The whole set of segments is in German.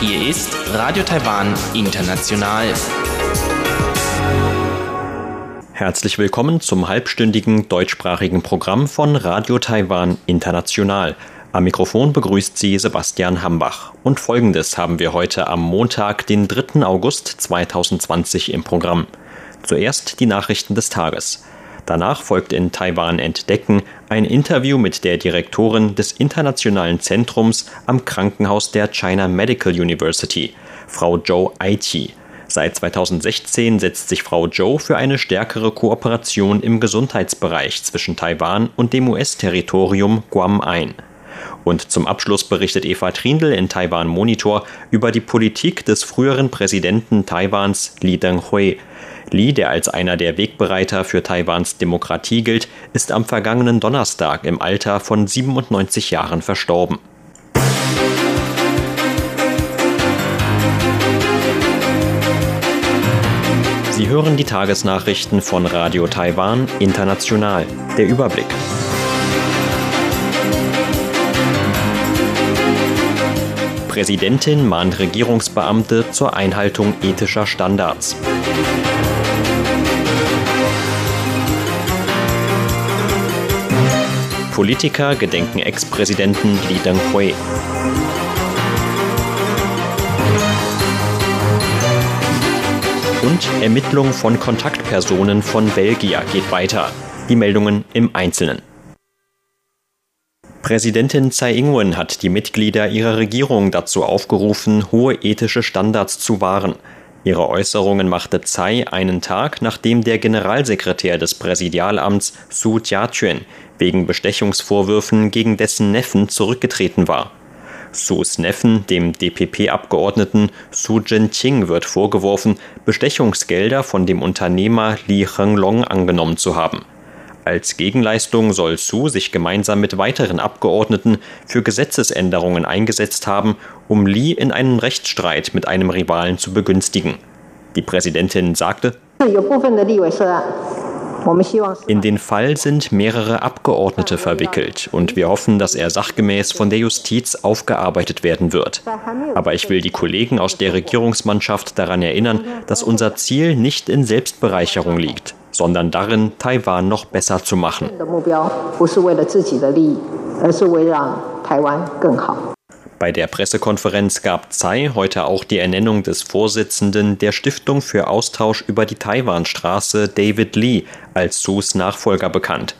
Hier ist Radio Taiwan International. Herzlich willkommen zum halbstündigen deutschsprachigen Programm von Radio Taiwan International. Am Mikrofon begrüßt Sie Sebastian Hambach. Und folgendes haben wir heute am Montag, den 3. August 2020 im Programm. Zuerst die Nachrichten des Tages. Danach folgt in Taiwan Entdecken ein Interview mit der Direktorin des Internationalen Zentrums am Krankenhaus der China Medical University, Frau Zhou Aiqi. Seit 2016 setzt sich Frau Zhou für eine stärkere Kooperation im Gesundheitsbereich zwischen Taiwan und dem US-Territorium Guam ein. Und zum Abschluss berichtet Eva Trindl in Taiwan Monitor über die Politik des früheren Präsidenten Taiwans Li Denghui. Li, der als einer der Wegbereiter für Taiwans Demokratie gilt, ist am vergangenen Donnerstag im Alter von 97 Jahren verstorben. Sie hören die Tagesnachrichten von Radio Taiwan International. Der Überblick. Präsidentin mahnt Regierungsbeamte zur Einhaltung ethischer Standards. Politiker gedenken Ex-Präsidenten Li Denghui. Und Ermittlung von Kontaktpersonen von Belgier geht weiter. Die Meldungen im Einzelnen. Präsidentin Tsai Ing-wen hat die Mitglieder ihrer Regierung dazu aufgerufen, hohe ethische Standards zu wahren. Ihre Äußerungen machte Tsai einen Tag, nachdem der Generalsekretär des Präsidialamts Su Jiaqun wegen Bestechungsvorwürfen gegen dessen Neffen zurückgetreten war. Sus Neffen, dem DPP-Abgeordneten Su Jinqing, wird vorgeworfen, Bestechungsgelder von dem Unternehmer Li Henglong angenommen zu haben. Als Gegenleistung soll Su sich gemeinsam mit weiteren Abgeordneten für Gesetzesänderungen eingesetzt haben, um Li in einem Rechtsstreit mit einem Rivalen zu begünstigen. Die Präsidentin sagte, in den Fall sind mehrere Abgeordnete verwickelt und wir hoffen, dass er sachgemäß von der Justiz aufgearbeitet werden wird. Aber ich will die Kollegen aus der Regierungsmannschaft daran erinnern, dass unser Ziel nicht in Selbstbereicherung liegt sondern darin, Taiwan noch besser zu machen. Bei der Pressekonferenz gab Tsai heute auch die Ernennung des Vorsitzenden der Stiftung für Austausch über die Taiwanstraße, David Lee, als Sus Nachfolger bekannt.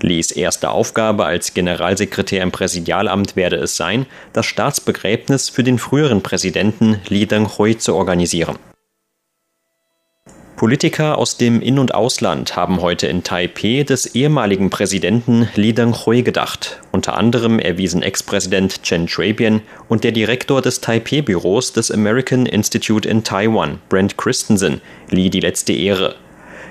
Lees erste Aufgabe als Generalsekretär im Präsidialamt werde es sein, das Staatsbegräbnis für den früheren Präsidenten Li Denghui zu organisieren. Politiker aus dem In- und Ausland haben heute in Taipeh des ehemaligen Präsidenten Li Denghui gedacht. Unter anderem erwiesen Ex-Präsident Chen Shui-bian und der Direktor des Taipeh-Büros des American Institute in Taiwan, Brent Christensen, Li die letzte Ehre.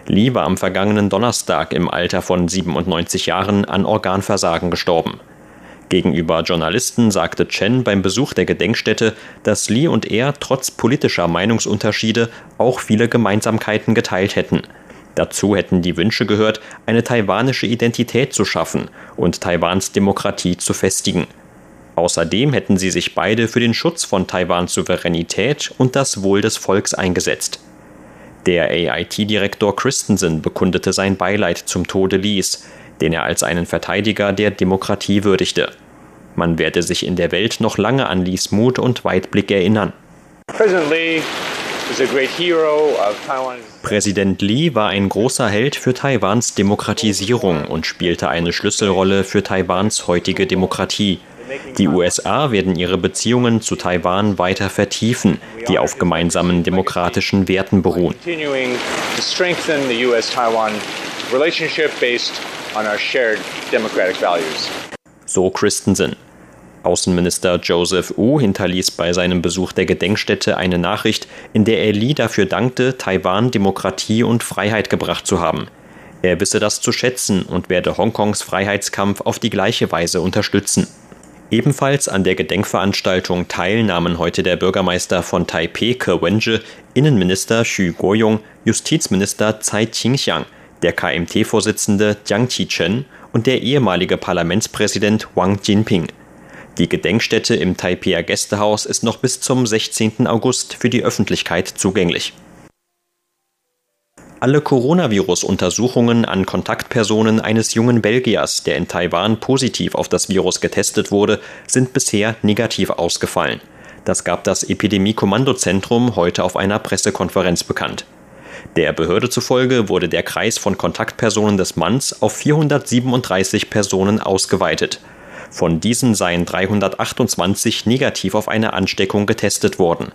Li war am vergangenen Donnerstag im Alter von 97 Jahren an Organversagen gestorben. Gegenüber Journalisten sagte Chen beim Besuch der Gedenkstätte, dass Li und er trotz politischer Meinungsunterschiede auch viele Gemeinsamkeiten geteilt hätten. Dazu hätten die Wünsche gehört, eine taiwanische Identität zu schaffen und Taiwans Demokratie zu festigen. Außerdem hätten sie sich beide für den Schutz von Taiwans Souveränität und das Wohl des Volks eingesetzt. Der AIT-Direktor Christensen bekundete sein Beileid zum Tode Lees, den er als einen Verteidiger der Demokratie würdigte. Man werde sich in der Welt noch lange an Lees Mut und Weitblick erinnern. Präsident Lee war ein großer Held für Taiwans Demokratisierung und spielte eine Schlüsselrolle für Taiwans heutige Demokratie. Die USA werden ihre Beziehungen zu Taiwan weiter vertiefen, die auf gemeinsamen demokratischen Werten beruhen. So Christensen. Außenminister Joseph Wu hinterließ bei seinem Besuch der Gedenkstätte eine Nachricht, in der er Li dafür dankte, Taiwan Demokratie und Freiheit gebracht zu haben. Er wisse das zu schätzen und werde Hongkongs Freiheitskampf auf die gleiche Weise unterstützen. Ebenfalls an der Gedenkveranstaltung teilnahmen heute der Bürgermeister von Taipeh Ke Wenje, Innenminister Xu Guoyong, Justizminister Tsai Qingxiang, der KMT-Vorsitzende Jiang Qichen und der ehemalige Parlamentspräsident Wang Jinping. Die Gedenkstätte im Taipeier Gästehaus ist noch bis zum 16. August für die Öffentlichkeit zugänglich. Alle Coronavirus-Untersuchungen an Kontaktpersonen eines jungen Belgiers, der in Taiwan positiv auf das Virus getestet wurde, sind bisher negativ ausgefallen. Das gab das Epidemie-Kommandozentrum heute auf einer Pressekonferenz bekannt. Der Behörde zufolge wurde der Kreis von Kontaktpersonen des Manns auf 437 Personen ausgeweitet. Von diesen seien 328 negativ auf eine Ansteckung getestet worden.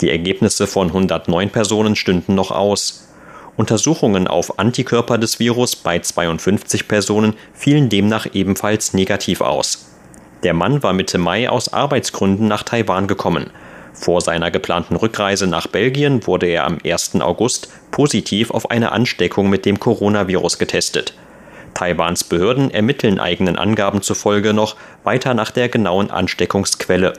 Die Ergebnisse von 109 Personen stünden noch aus. Untersuchungen auf Antikörper des Virus bei 52 Personen fielen demnach ebenfalls negativ aus. Der Mann war Mitte Mai aus Arbeitsgründen nach Taiwan gekommen. Vor seiner geplanten Rückreise nach Belgien wurde er am 1. August positiv auf eine Ansteckung mit dem Coronavirus getestet. Taiwans Behörden ermitteln eigenen Angaben zufolge noch weiter nach der genauen Ansteckungsquelle.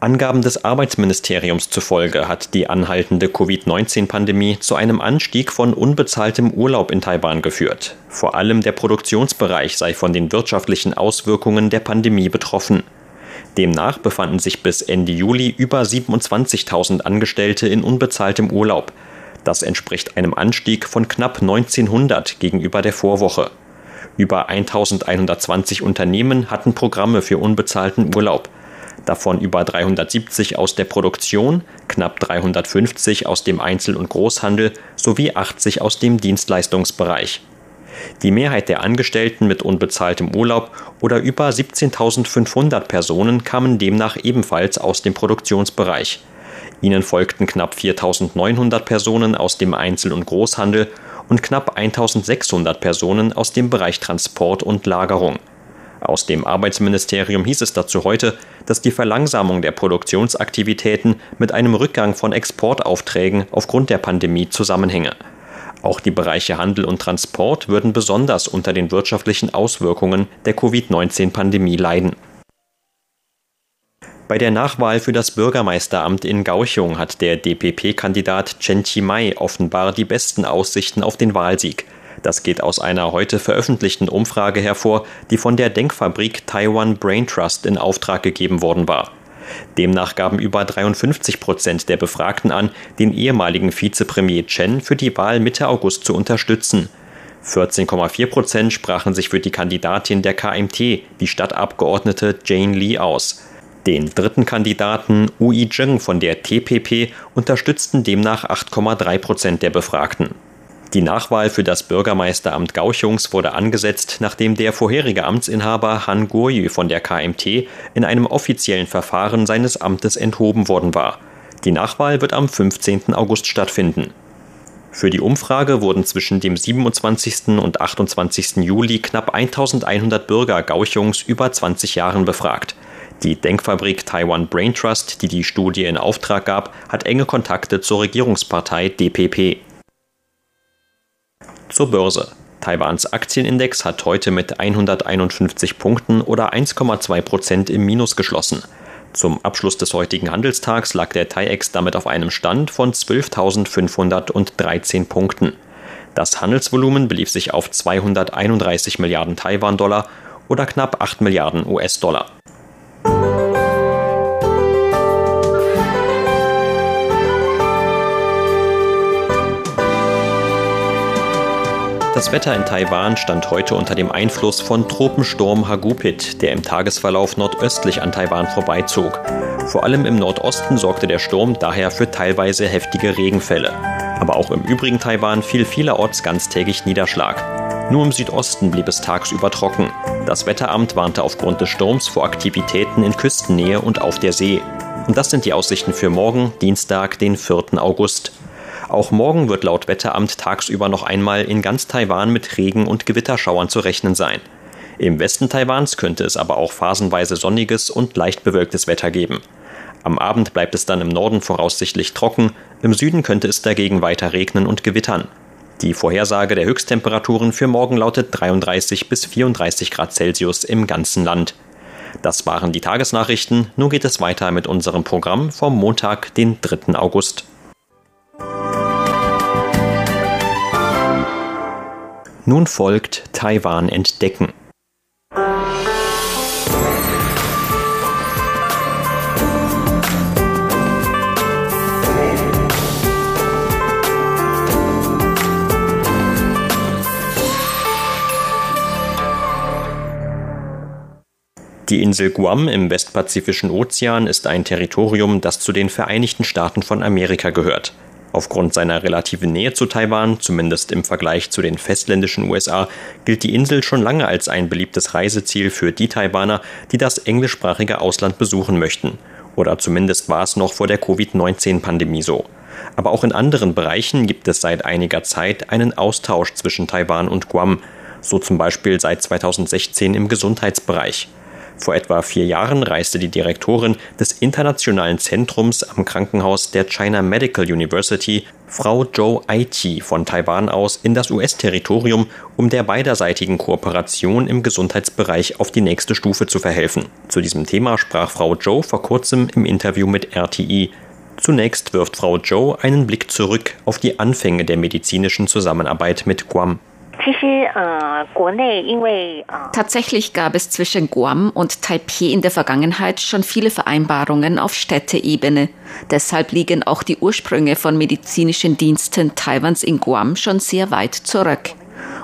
Angaben des Arbeitsministeriums zufolge hat die anhaltende Covid-19-Pandemie zu einem Anstieg von unbezahltem Urlaub in Taiwan geführt. Vor allem der Produktionsbereich sei von den wirtschaftlichen Auswirkungen der Pandemie betroffen. Demnach befanden sich bis Ende Juli über 27.000 Angestellte in unbezahltem Urlaub. Das entspricht einem Anstieg von knapp 1900 gegenüber der Vorwoche. Über 1120 Unternehmen hatten Programme für unbezahlten Urlaub. Davon über 370 aus der Produktion, knapp 350 aus dem Einzel- und Großhandel sowie 80 aus dem Dienstleistungsbereich. Die Mehrheit der Angestellten mit unbezahltem Urlaub oder über 17.500 Personen kamen demnach ebenfalls aus dem Produktionsbereich. Ihnen folgten knapp 4.900 Personen aus dem Einzel- und Großhandel und knapp 1.600 Personen aus dem Bereich Transport und Lagerung. Aus dem Arbeitsministerium hieß es dazu heute, dass die Verlangsamung der Produktionsaktivitäten mit einem Rückgang von Exportaufträgen aufgrund der Pandemie zusammenhänge. Auch die Bereiche Handel und Transport würden besonders unter den wirtschaftlichen Auswirkungen der Covid-19-Pandemie leiden. Bei der Nachwahl für das Bürgermeisteramt in Gauchung hat der DPP-Kandidat Chen Chi-mai offenbar die besten Aussichten auf den Wahlsieg. Das geht aus einer heute veröffentlichten Umfrage hervor, die von der Denkfabrik Taiwan Brain Trust in Auftrag gegeben worden war. Demnach gaben über 53 Prozent der Befragten an, den ehemaligen Vizepremier Chen für die Wahl Mitte August zu unterstützen. 14,4 Prozent sprachen sich für die Kandidatin der KMT, die Stadtabgeordnete Jane Lee, aus. Den dritten Kandidaten Ui Zheng von der TPP unterstützten demnach 8,3 Prozent der Befragten. Die Nachwahl für das Bürgermeisteramt Gauchungs wurde angesetzt, nachdem der vorherige Amtsinhaber Han Guoyu von der KMT in einem offiziellen Verfahren seines Amtes enthoben worden war. Die Nachwahl wird am 15. August stattfinden. Für die Umfrage wurden zwischen dem 27. und 28. Juli knapp 1100 Bürger Gauchungs über 20 Jahren befragt. Die Denkfabrik Taiwan Brain Trust, die die Studie in Auftrag gab, hat enge Kontakte zur Regierungspartei DPP. Zur Börse. Taiwans Aktienindex hat heute mit 151 Punkten oder 1,2 Prozent im Minus geschlossen. Zum Abschluss des heutigen Handelstags lag der TAIEX damit auf einem Stand von 12.513 Punkten. Das Handelsvolumen belief sich auf 231 Milliarden Taiwan-Dollar oder knapp 8 Milliarden US-Dollar. Das Wetter in Taiwan stand heute unter dem Einfluss von Tropensturm Hagupit, der im Tagesverlauf nordöstlich an Taiwan vorbeizog. Vor allem im Nordosten sorgte der Sturm daher für teilweise heftige Regenfälle. Aber auch im übrigen Taiwan fiel vielerorts ganztägig Niederschlag. Nur im Südosten blieb es tagsüber trocken. Das Wetteramt warnte aufgrund des Sturms vor Aktivitäten in Küstennähe und auf der See. Und das sind die Aussichten für morgen, Dienstag, den 4. August. Auch morgen wird laut Wetteramt tagsüber noch einmal in ganz Taiwan mit Regen- und Gewitterschauern zu rechnen sein. Im Westen Taiwans könnte es aber auch phasenweise sonniges und leicht bewölktes Wetter geben. Am Abend bleibt es dann im Norden voraussichtlich trocken, im Süden könnte es dagegen weiter regnen und gewittern. Die Vorhersage der Höchsttemperaturen für morgen lautet 33 bis 34 Grad Celsius im ganzen Land. Das waren die Tagesnachrichten. Nun geht es weiter mit unserem Programm vom Montag, den 3. August. Nun folgt Taiwan entdecken. Die Insel Guam im westpazifischen Ozean ist ein Territorium, das zu den Vereinigten Staaten von Amerika gehört. Aufgrund seiner relativen Nähe zu Taiwan, zumindest im Vergleich zu den festländischen USA, gilt die Insel schon lange als ein beliebtes Reiseziel für die Taiwaner, die das englischsprachige Ausland besuchen möchten. Oder zumindest war es noch vor der Covid-19-Pandemie so. Aber auch in anderen Bereichen gibt es seit einiger Zeit einen Austausch zwischen Taiwan und Guam, so zum Beispiel seit 2016 im Gesundheitsbereich. Vor etwa vier Jahren reiste die Direktorin des Internationalen Zentrums am Krankenhaus der China Medical University, Frau Zhou Aiqi von Taiwan aus in das US-Territorium, um der beiderseitigen Kooperation im Gesundheitsbereich auf die nächste Stufe zu verhelfen. Zu diesem Thema sprach Frau Zhou vor kurzem im Interview mit RTI. Zunächst wirft Frau Zhou einen Blick zurück auf die Anfänge der medizinischen Zusammenarbeit mit Guam. Tatsächlich gab es zwischen Guam und Taipei in der Vergangenheit schon viele Vereinbarungen auf Städteebene. Deshalb liegen auch die Ursprünge von medizinischen Diensten Taiwans in Guam schon sehr weit zurück.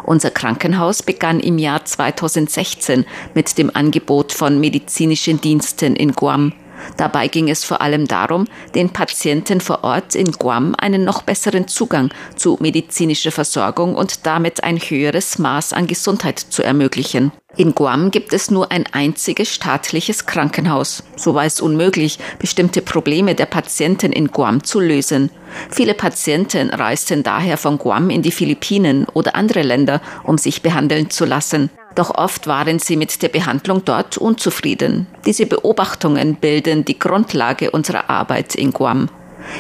Unser Krankenhaus begann im Jahr 2016 mit dem Angebot von medizinischen Diensten in Guam. Dabei ging es vor allem darum, den Patienten vor Ort in Guam einen noch besseren Zugang zu medizinischer Versorgung und damit ein höheres Maß an Gesundheit zu ermöglichen. In Guam gibt es nur ein einziges staatliches Krankenhaus. So war es unmöglich, bestimmte Probleme der Patienten in Guam zu lösen. Viele Patienten reisten daher von Guam in die Philippinen oder andere Länder, um sich behandeln zu lassen. Doch oft waren sie mit der Behandlung dort unzufrieden. Diese Beobachtungen bilden die Grundlage unserer Arbeit in Guam.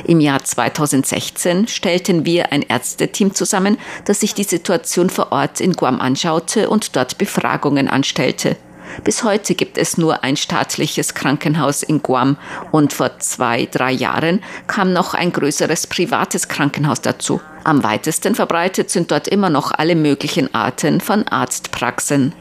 Im Jahr 2016 stellten wir ein Ärzteteam zusammen, das sich die Situation vor Ort in Guam anschaute und dort Befragungen anstellte. Bis heute gibt es nur ein staatliches Krankenhaus in Guam und vor zwei, drei Jahren kam noch ein größeres privates Krankenhaus dazu. Am weitesten verbreitet sind dort immer noch alle möglichen Arten von Arztpraxen.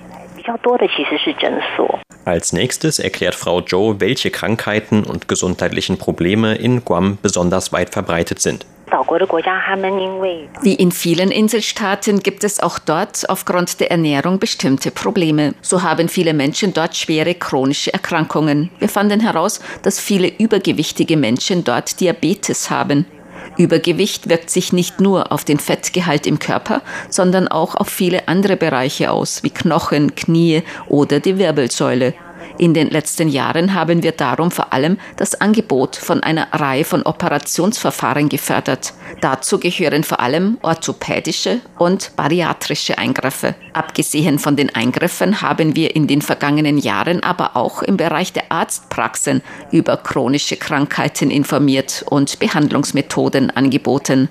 Als nächstes erklärt Frau Joe, welche Krankheiten und gesundheitlichen Probleme in Guam besonders weit verbreitet sind. Wie in vielen Inselstaaten gibt es auch dort aufgrund der Ernährung bestimmte Probleme. So haben viele Menschen dort schwere chronische Erkrankungen. Wir fanden heraus, dass viele übergewichtige Menschen dort Diabetes haben. Übergewicht wirkt sich nicht nur auf den Fettgehalt im Körper, sondern auch auf viele andere Bereiche aus, wie Knochen, Knie oder die Wirbelsäule. In den letzten Jahren haben wir darum vor allem das Angebot von einer Reihe von Operationsverfahren gefördert. Dazu gehören vor allem orthopädische und bariatrische Eingriffe. Abgesehen von den Eingriffen haben wir in den vergangenen Jahren aber auch im Bereich der Arztpraxen über chronische Krankheiten informiert und Behandlungsmethoden angeboten.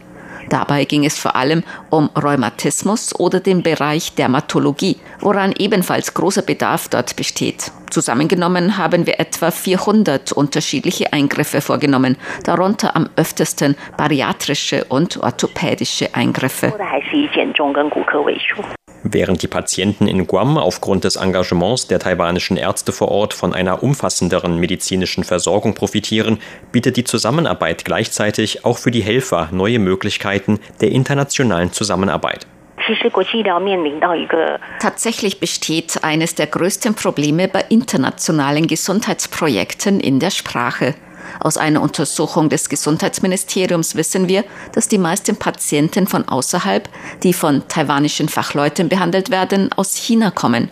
Dabei ging es vor allem um Rheumatismus oder den Bereich Dermatologie, woran ebenfalls großer Bedarf dort besteht. Zusammengenommen haben wir etwa 400 unterschiedliche Eingriffe vorgenommen, darunter am öftesten bariatrische und orthopädische Eingriffe. Während die Patienten in Guam aufgrund des Engagements der taiwanischen Ärzte vor Ort von einer umfassenderen medizinischen Versorgung profitieren, bietet die Zusammenarbeit gleichzeitig auch für die Helfer neue Möglichkeiten der internationalen Zusammenarbeit. Tatsächlich besteht eines der größten Probleme bei internationalen Gesundheitsprojekten in der Sprache. Aus einer Untersuchung des Gesundheitsministeriums wissen wir, dass die meisten Patienten von außerhalb, die von taiwanischen Fachleuten behandelt werden, aus China kommen.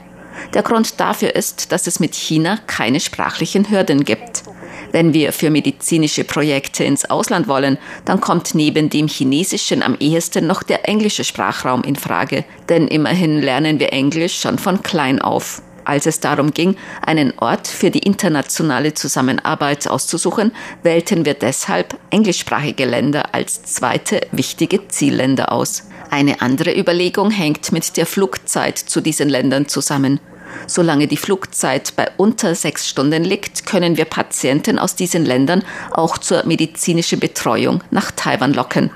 Der Grund dafür ist, dass es mit China keine sprachlichen Hürden gibt. Wenn wir für medizinische Projekte ins Ausland wollen, dann kommt neben dem Chinesischen am ehesten noch der englische Sprachraum in Frage, denn immerhin lernen wir Englisch schon von klein auf. Als es darum ging, einen Ort für die internationale Zusammenarbeit auszusuchen, wählten wir deshalb englischsprachige Länder als zweite wichtige Zielländer aus. Eine andere Überlegung hängt mit der Flugzeit zu diesen Ländern zusammen. Solange die Flugzeit bei unter sechs Stunden liegt, können wir Patienten aus diesen Ländern auch zur medizinischen Betreuung nach Taiwan locken.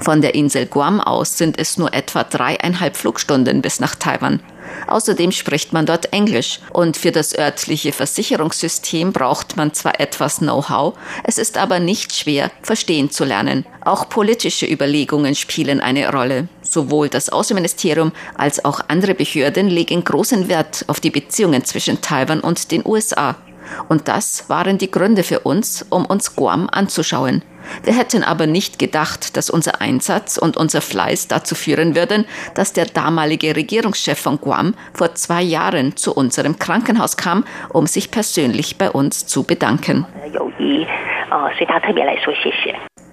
Von der Insel Guam aus sind es nur etwa dreieinhalb Flugstunden bis nach Taiwan. Außerdem spricht man dort Englisch und für das örtliche Versicherungssystem braucht man zwar etwas Know-how, es ist aber nicht schwer, verstehen zu lernen. Auch politische Überlegungen spielen eine Rolle. Sowohl das Außenministerium als auch andere Behörden legen großen Wert auf die Beziehungen zwischen Taiwan und den USA. Und das waren die Gründe für uns, um uns Guam anzuschauen. Wir hätten aber nicht gedacht, dass unser Einsatz und unser Fleiß dazu führen würden, dass der damalige Regierungschef von Guam vor zwei Jahren zu unserem Krankenhaus kam, um sich persönlich bei uns zu bedanken.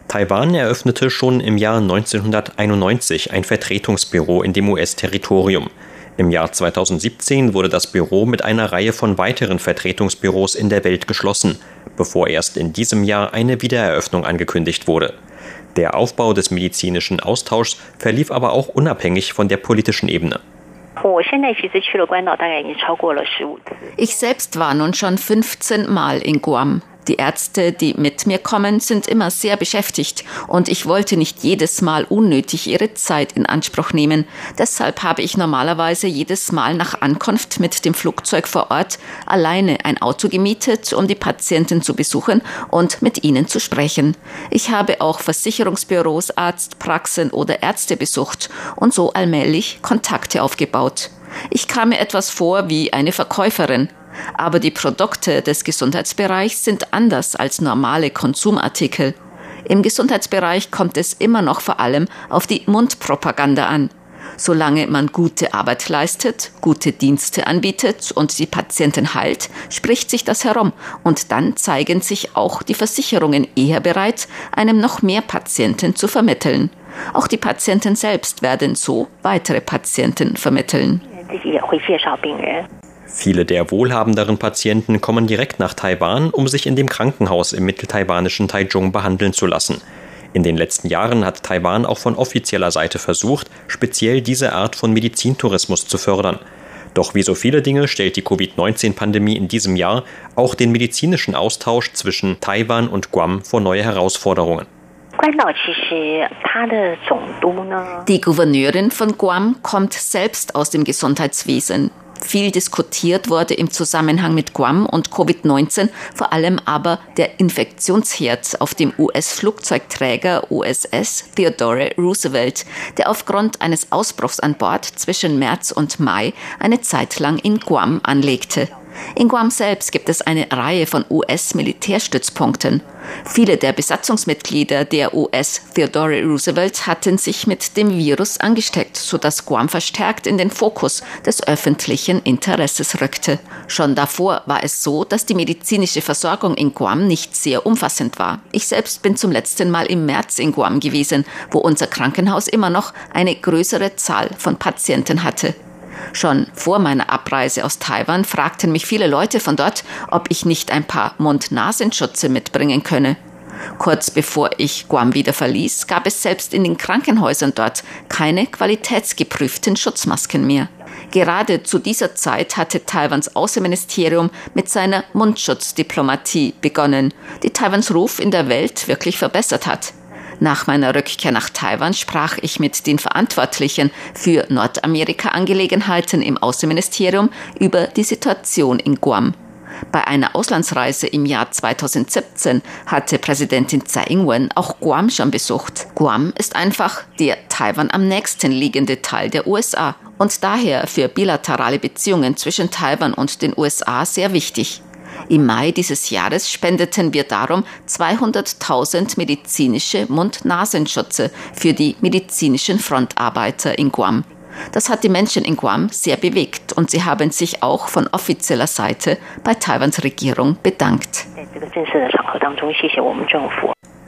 Taiwan eröffnete schon im Jahr 1991 ein Vertretungsbüro in dem US-Territorium. Im Jahr 2017 wurde das Büro mit einer Reihe von weiteren Vertretungsbüros in der Welt geschlossen, bevor erst in diesem Jahr eine Wiedereröffnung angekündigt wurde. Der Aufbau des medizinischen Austauschs verlief aber auch unabhängig von der politischen Ebene. Ich selbst war nun schon 15 Mal in Guam. Die Ärzte, die mit mir kommen, sind immer sehr beschäftigt und ich wollte nicht jedes Mal unnötig ihre Zeit in Anspruch nehmen. Deshalb habe ich normalerweise jedes Mal nach Ankunft mit dem Flugzeug vor Ort alleine ein Auto gemietet, um die Patienten zu besuchen und mit ihnen zu sprechen. Ich habe auch Versicherungsbüros, Arztpraxen oder Ärzte besucht und so allmählich Kontakte aufgebaut. Ich kam mir etwas vor wie eine Verkäuferin. Aber die Produkte des Gesundheitsbereichs sind anders als normale Konsumartikel. Im Gesundheitsbereich kommt es immer noch vor allem auf die Mundpropaganda an. Solange man gute Arbeit leistet, gute Dienste anbietet und die Patienten heilt, spricht sich das herum und dann zeigen sich auch die Versicherungen eher bereit, einem noch mehr Patienten zu vermitteln. Auch die Patienten selbst werden so weitere Patienten vermitteln. Viele der wohlhabenderen Patienten kommen direkt nach Taiwan, um sich in dem Krankenhaus im mitteltaiwanischen Taichung behandeln zu lassen. In den letzten Jahren hat Taiwan auch von offizieller Seite versucht, speziell diese Art von Medizintourismus zu fördern. Doch wie so viele Dinge stellt die Covid-19-Pandemie in diesem Jahr auch den medizinischen Austausch zwischen Taiwan und Guam vor neue Herausforderungen. Die Gouverneurin von Guam kommt selbst aus dem Gesundheitswesen. Viel diskutiert wurde im Zusammenhang mit Guam und Covid-19, vor allem aber der Infektionsherd auf dem US-Flugzeugträger USS Theodore Roosevelt, der aufgrund eines Ausbruchs an Bord zwischen März und Mai eine Zeit lang in Guam anlegte. In Guam selbst gibt es eine Reihe von US-Militärstützpunkten. Viele der Besatzungsmitglieder der US Theodore Roosevelt hatten sich mit dem Virus angesteckt, sodass Guam verstärkt in den Fokus des öffentlichen Interesses rückte. Schon davor war es so, dass die medizinische Versorgung in Guam nicht sehr umfassend war. Ich selbst bin zum letzten Mal im März in Guam gewesen, wo unser Krankenhaus immer noch eine größere Zahl von Patienten hatte. Schon vor meiner Abreise aus Taiwan fragten mich viele Leute von dort, ob ich nicht ein paar Mund-Nasenschutze mitbringen könne. Kurz bevor ich Guam wieder verließ, gab es selbst in den Krankenhäusern dort keine qualitätsgeprüften Schutzmasken mehr. Gerade zu dieser Zeit hatte Taiwans Außenministerium mit seiner Mundschutzdiplomatie begonnen, die Taiwans Ruf in der Welt wirklich verbessert hat. Nach meiner Rückkehr nach Taiwan sprach ich mit den Verantwortlichen für Nordamerika-Angelegenheiten im Außenministerium über die Situation in Guam. Bei einer Auslandsreise im Jahr 2017 hatte Präsidentin Tsai Ing-wen auch Guam schon besucht. Guam ist einfach der Taiwan am nächsten liegende Teil der USA und daher für bilaterale Beziehungen zwischen Taiwan und den USA sehr wichtig. Im Mai dieses Jahres spendeten wir darum 200.000 medizinische Mund-Nasenschutze für die medizinischen Frontarbeiter in Guam. Das hat die Menschen in Guam sehr bewegt und sie haben sich auch von offizieller Seite bei Taiwans Regierung bedankt.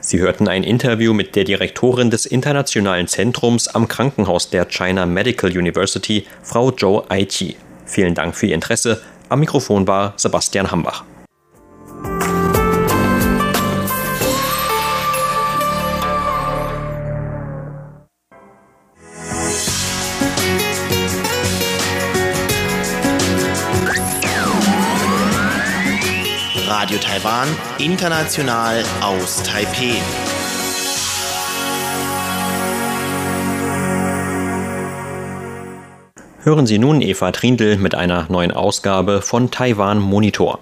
Sie hörten ein Interview mit der Direktorin des Internationalen Zentrums am Krankenhaus der China Medical University, Frau Zhou Aiqi. Vielen Dank für Ihr Interesse. Am Mikrofon war Sebastian Hambach. Radio Taiwan, international aus Taipeh. Hören Sie nun Eva Trindl mit einer neuen Ausgabe von Taiwan Monitor.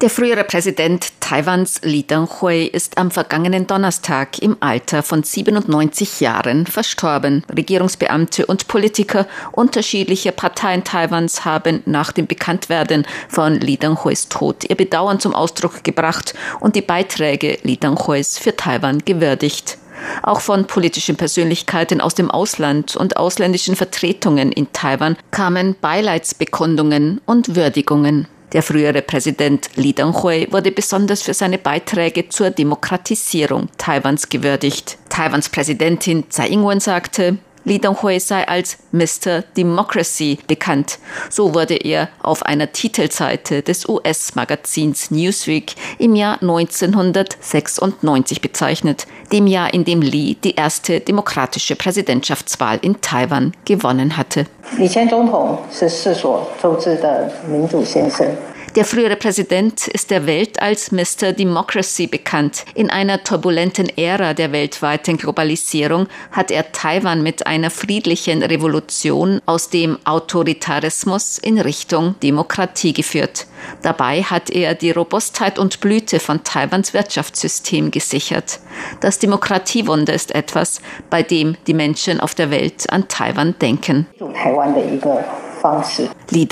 Der frühere Präsident Taiwans Li Denghui ist am vergangenen Donnerstag im Alter von 97 Jahren verstorben. Regierungsbeamte und Politiker unterschiedlicher Parteien Taiwans haben nach dem Bekanntwerden von Li Denghuis Tod ihr Bedauern zum Ausdruck gebracht und die Beiträge Li Denghuis für Taiwan gewürdigt. Auch von politischen Persönlichkeiten aus dem Ausland und ausländischen Vertretungen in Taiwan kamen Beileidsbekundungen und Würdigungen. Der frühere Präsident Li Denghui wurde besonders für seine Beiträge zur Demokratisierung Taiwans gewürdigt. Taiwans Präsidentin Tsai Ing-wen sagte, Li Donghui sei als Mr. Democracy bekannt. So wurde er auf einer Titelseite des US-Magazins Newsweek im Jahr 1996 bezeichnet, dem Jahr, in dem Li die erste demokratische Präsidentschaftswahl in Taiwan gewonnen hatte. Li der frühere Präsident ist der Welt als Mr. Democracy bekannt. In einer turbulenten Ära der weltweiten Globalisierung hat er Taiwan mit einer friedlichen Revolution aus dem Autoritarismus in Richtung Demokratie geführt. Dabei hat er die Robustheit und Blüte von Taiwans Wirtschaftssystem gesichert. Das Demokratiewunder ist etwas, bei dem die Menschen auf der Welt an Taiwan denken. Li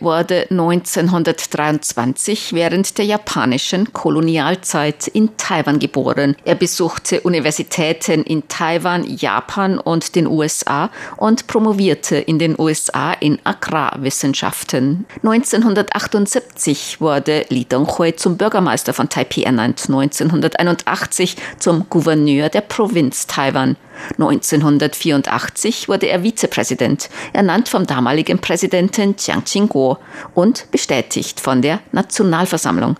wurde 1923 während der japanischen Kolonialzeit in Taiwan geboren. Er besuchte Universitäten in Taiwan, Japan und den USA und promovierte in den USA in Agrarwissenschaften. 1978 wurde Li Denghui zum Bürgermeister von Taipei ernannt, 1981 zum Gouverneur der Provinz Taiwan. 1984 wurde er Vizepräsident, ernannt vom damaligen Präsidenten Jiang Qingguo und bestätigt von der Nationalversammlung.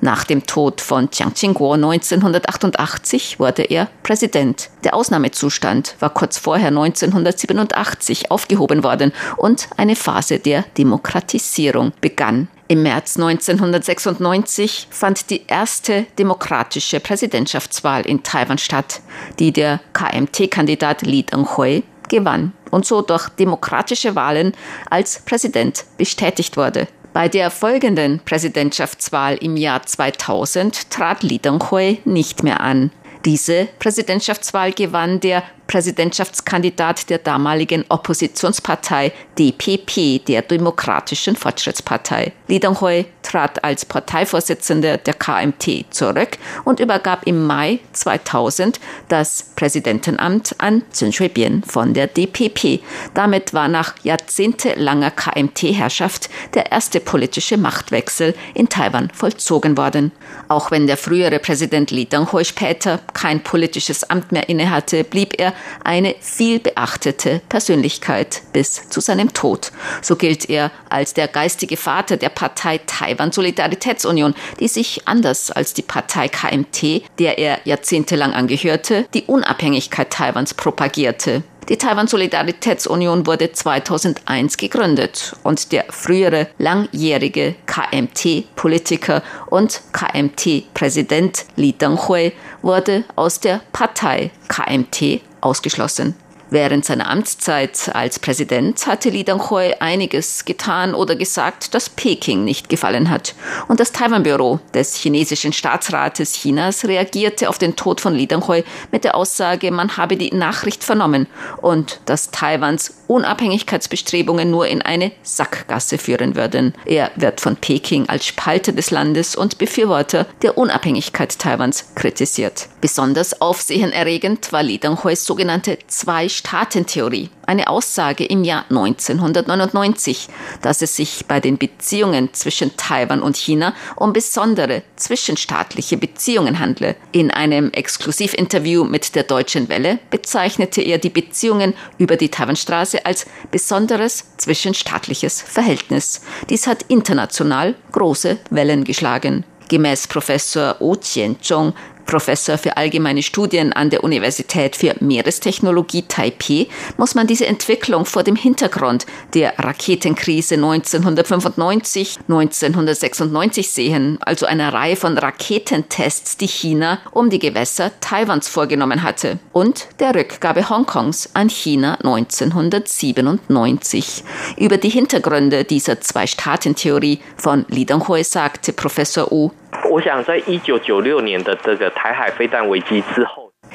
Nach dem Tod von Jiang Qingguo 1988 wurde er Präsident. Der Ausnahmezustand war kurz vorher 1987 aufgehoben worden und eine Phase der Demokratisierung begann. Im März 1996 fand die erste demokratische Präsidentschaftswahl in Taiwan statt, die der KMT-Kandidat Li Denghui gewann und so durch demokratische Wahlen als Präsident bestätigt wurde. Bei der folgenden Präsidentschaftswahl im Jahr 2000 trat Li Denghui nicht mehr an. Diese Präsidentschaftswahl gewann der Präsidentschaftskandidat der damaligen Oppositionspartei DPP, der Demokratischen Fortschrittspartei. Li Donghui trat als Parteivorsitzender der KMT zurück und übergab im Mai 2000 das Präsidentenamt an Zheng Shui-bian von der DPP. Damit war nach jahrzehntelanger KMT-Herrschaft der erste politische Machtwechsel in Taiwan vollzogen worden. Auch wenn der frühere Präsident Li Donghui später kein politisches Amt mehr innehatte, blieb er eine vielbeachtete Persönlichkeit bis zu seinem Tod. So gilt er als der geistige Vater der Partei Taiwan Solidaritätsunion, die sich anders als die Partei KMT, der er jahrzehntelang angehörte, die Unabhängigkeit Taiwans propagierte. Die Taiwan Solidaritätsunion wurde 2001 gegründet und der frühere langjährige KMT-Politiker und KMT-Präsident Li Denghui wurde aus der Partei KMT ausgeschlossen. Während seiner Amtszeit als Präsident hatte Li Denghui einiges getan oder gesagt, das Peking nicht gefallen hat. Und das Taiwan-Büro des chinesischen Staatsrates Chinas reagierte auf den Tod von Li Denghui mit der Aussage, man habe die Nachricht vernommen und dass Taiwans Unabhängigkeitsbestrebungen nur in eine Sackgasse führen würden. Er wird von Peking als Spalter des Landes und Befürworter der Unabhängigkeit Taiwans kritisiert. Besonders aufsehenerregend war Li Denghuis sogenannte zwei Staatentheorie, eine Aussage im Jahr 1999, dass es sich bei den Beziehungen zwischen Taiwan und China um besondere zwischenstaatliche Beziehungen handle. In einem Exklusivinterview mit der Deutschen Welle bezeichnete er die Beziehungen über die Taiwanstraße als besonderes zwischenstaatliches Verhältnis. Dies hat international große Wellen geschlagen. Gemäß Professor Oh Chien-Chong Professor für allgemeine Studien an der Universität für Meerestechnologie Taipei, muss man diese Entwicklung vor dem Hintergrund der Raketenkrise 1995, 1996 sehen, also einer Reihe von Raketentests, die China um die Gewässer Taiwans vorgenommen hatte, und der Rückgabe Hongkongs an China 1997. Über die Hintergründe dieser Zwei-Staaten-Theorie von Li Denghui sagte Professor Wu,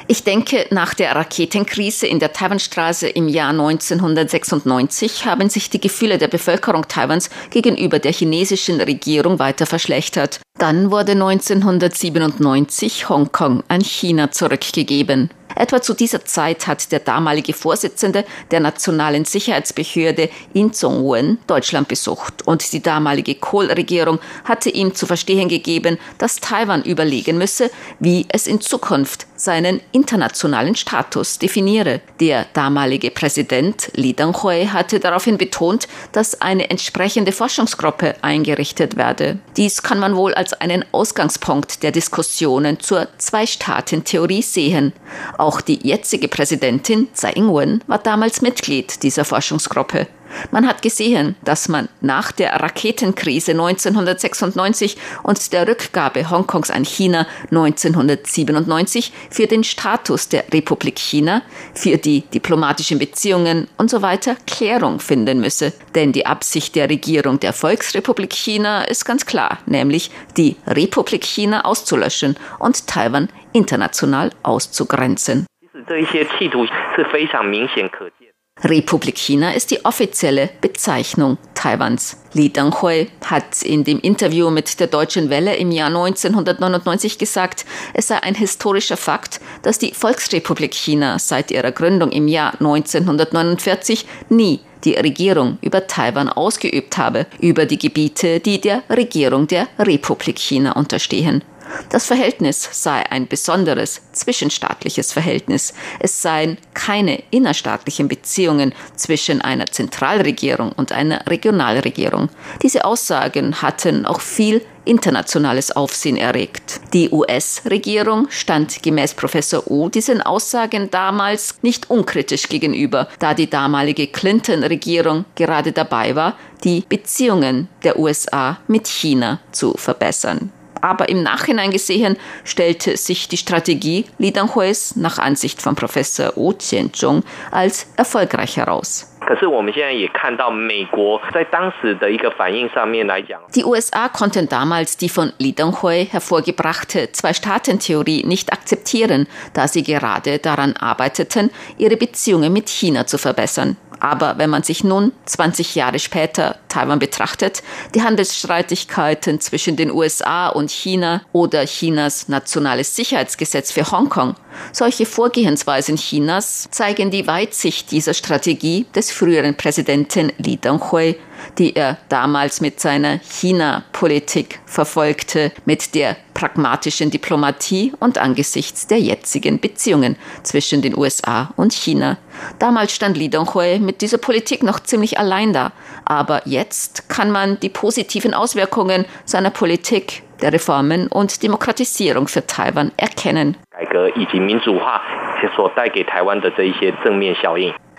ich denke, nach der Raketenkrise in der Taiwanstraße im Jahr 1996 haben sich die Gefühle der Bevölkerung Taiwans gegenüber der chinesischen Regierung weiter verschlechtert. Dann wurde 1997 Hongkong an China zurückgegeben. Etwa zu dieser Zeit hat der damalige Vorsitzende der Nationalen Sicherheitsbehörde In Zong-wen Deutschland besucht. Und die damalige Kohl-Regierung hatte ihm zu verstehen gegeben, dass Taiwan überlegen müsse, wie es in Zukunft seinen internationalen Status definiere. Der damalige Präsident Li Denghui hatte daraufhin betont, dass eine entsprechende Forschungsgruppe eingerichtet werde. Dies kann man wohl als einen Ausgangspunkt der Diskussionen zur Zwei-Staaten-Theorie sehen. Auch die jetzige Präsidentin Tsai Ing-wen war damals Mitglied dieser Forschungsgruppe. Man hat gesehen, dass man nach der Raketenkrise 1996 und der Rückgabe Hongkongs an China 1997 für den Status der Republik China, für die diplomatischen Beziehungen und so weiter Klärung finden müsse. Denn die Absicht der Regierung der Volksrepublik China ist ganz klar, nämlich die Republik China auszulöschen und Taiwan international auszugrenzen. Republik China ist die offizielle Bezeichnung Taiwans. Li Denghui hat in dem Interview mit der Deutschen Welle im Jahr 1999 gesagt, es sei ein historischer Fakt, dass die Volksrepublik China seit ihrer Gründung im Jahr 1949 nie die Regierung über Taiwan ausgeübt habe, über die Gebiete, die der Regierung der Republik China unterstehen. Das Verhältnis sei ein besonderes zwischenstaatliches Verhältnis. Es seien keine innerstaatlichen Beziehungen zwischen einer Zentralregierung und einer Regionalregierung. Diese Aussagen hatten auch viel internationales Aufsehen erregt. Die US-Regierung stand gemäß Professor U diesen Aussagen damals nicht unkritisch gegenüber, da die damalige Clinton-Regierung gerade dabei war, die Beziehungen der USA mit China zu verbessern aber im Nachhinein gesehen stellte sich die Strategie Li Denghuis nach Ansicht von Professor Wu Qianzhong als erfolgreich heraus. Die USA konnten damals die von Li Denghui hervorgebrachte Zwei-Staaten-Theorie nicht akzeptieren, da sie gerade daran arbeiteten, ihre Beziehungen mit China zu verbessern. Aber wenn man sich nun 20 Jahre später Taiwan betrachtet, die Handelsstreitigkeiten zwischen den USA und China oder Chinas nationales Sicherheitsgesetz für Hongkong, solche Vorgehensweisen Chinas zeigen die Weitsicht dieser Strategie des früheren Präsidenten Li Denghui die er damals mit seiner China-Politik verfolgte, mit der pragmatischen Diplomatie und angesichts der jetzigen Beziehungen zwischen den USA und China. Damals stand Li Donghui mit dieser Politik noch ziemlich allein da, aber jetzt kann man die positiven Auswirkungen seiner Politik der Reformen und Demokratisierung für Taiwan erkennen.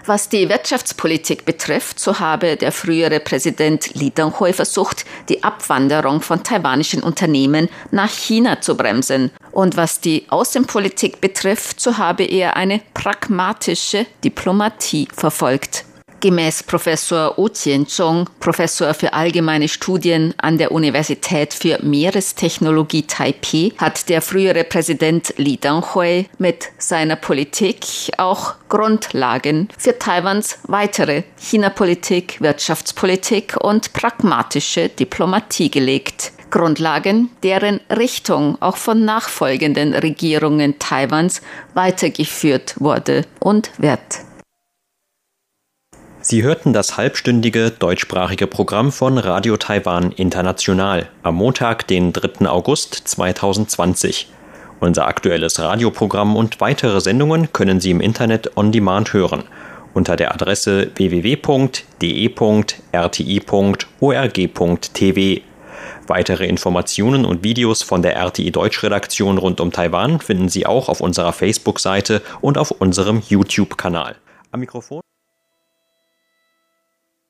Was die Wirtschaftspolitik betrifft, so habe der frühere Präsident Li Denghui versucht, die Abwanderung von taiwanischen Unternehmen nach China zu bremsen. Und was die Außenpolitik betrifft, so habe er eine pragmatische Diplomatie verfolgt. Gemäß Professor Wu Qianzhong, Professor für allgemeine Studien an der Universität für Meerestechnologie Taipei, hat der frühere Präsident Li Denghui mit seiner Politik auch Grundlagen für Taiwans weitere China-Politik, Wirtschaftspolitik und pragmatische Diplomatie gelegt. Grundlagen, deren Richtung auch von nachfolgenden Regierungen Taiwans weitergeführt wurde und wird. Sie hörten das halbstündige deutschsprachige Programm von Radio Taiwan International am Montag, den 3. August 2020. Unser aktuelles Radioprogramm und weitere Sendungen können Sie im Internet on demand hören unter der Adresse www.de.rti.org.tv. Weitere Informationen und Videos von der RTI Deutschredaktion rund um Taiwan finden Sie auch auf unserer Facebook-Seite und auf unserem YouTube-Kanal. Am Mikrofon